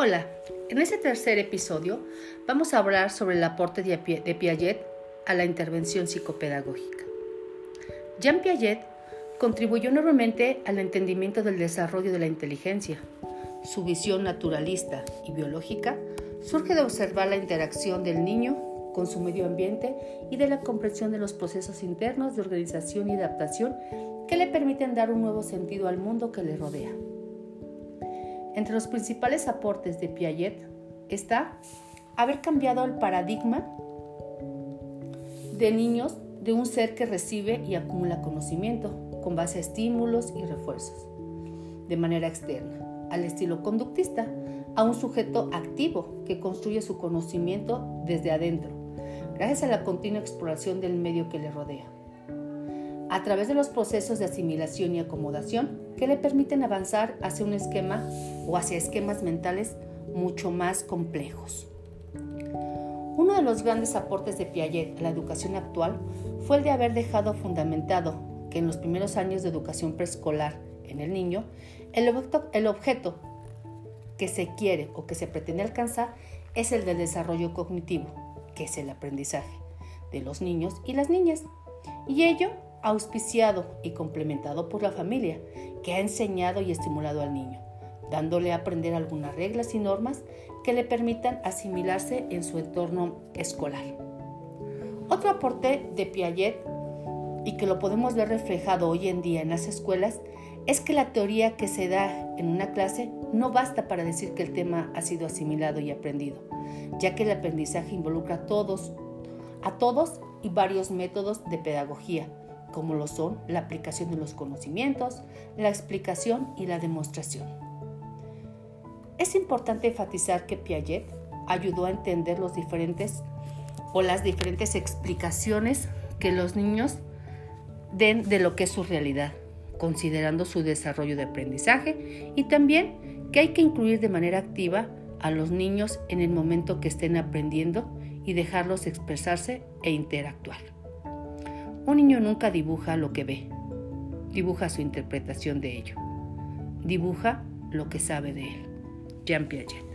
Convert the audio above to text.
Hola, en este tercer episodio vamos a hablar sobre el aporte de Piaget a la intervención psicopedagógica. Jean Piaget contribuyó enormemente al entendimiento del desarrollo de la inteligencia. Su visión naturalista y biológica surge de observar la interacción del niño con su medio ambiente y de la comprensión de los procesos internos de organización y adaptación que le permiten dar un nuevo sentido al mundo que le rodea. Entre los principales aportes de Piaget está haber cambiado el paradigma de niños de un ser que recibe y acumula conocimiento con base a estímulos y refuerzos de manera externa, al estilo conductista, a un sujeto activo que construye su conocimiento desde adentro, gracias a la continua exploración del medio que le rodea a través de los procesos de asimilación y acomodación que le permiten avanzar hacia un esquema o hacia esquemas mentales mucho más complejos. Uno de los grandes aportes de Piaget a la educación actual fue el de haber dejado fundamentado que en los primeros años de educación preescolar en el niño, el objeto, el objeto que se quiere o que se pretende alcanzar es el del desarrollo cognitivo, que es el aprendizaje de los niños y las niñas. Y ello auspiciado y complementado por la familia, que ha enseñado y estimulado al niño, dándole a aprender algunas reglas y normas que le permitan asimilarse en su entorno escolar. Otro aporte de Piaget, y que lo podemos ver reflejado hoy en día en las escuelas, es que la teoría que se da en una clase no basta para decir que el tema ha sido asimilado y aprendido, ya que el aprendizaje involucra a todos, a todos y varios métodos de pedagogía, como lo son la aplicación de los conocimientos, la explicación y la demostración. Es importante enfatizar que Piaget ayudó a entender los diferentes o las diferentes explicaciones que los niños den de lo que es su realidad, considerando su desarrollo de aprendizaje y también que hay que incluir de manera activa a los niños en el momento que estén aprendiendo y dejarlos expresarse e interactuar. Un niño nunca dibuja lo que ve, dibuja su interpretación de ello, dibuja lo que sabe de él. Jean Piaget.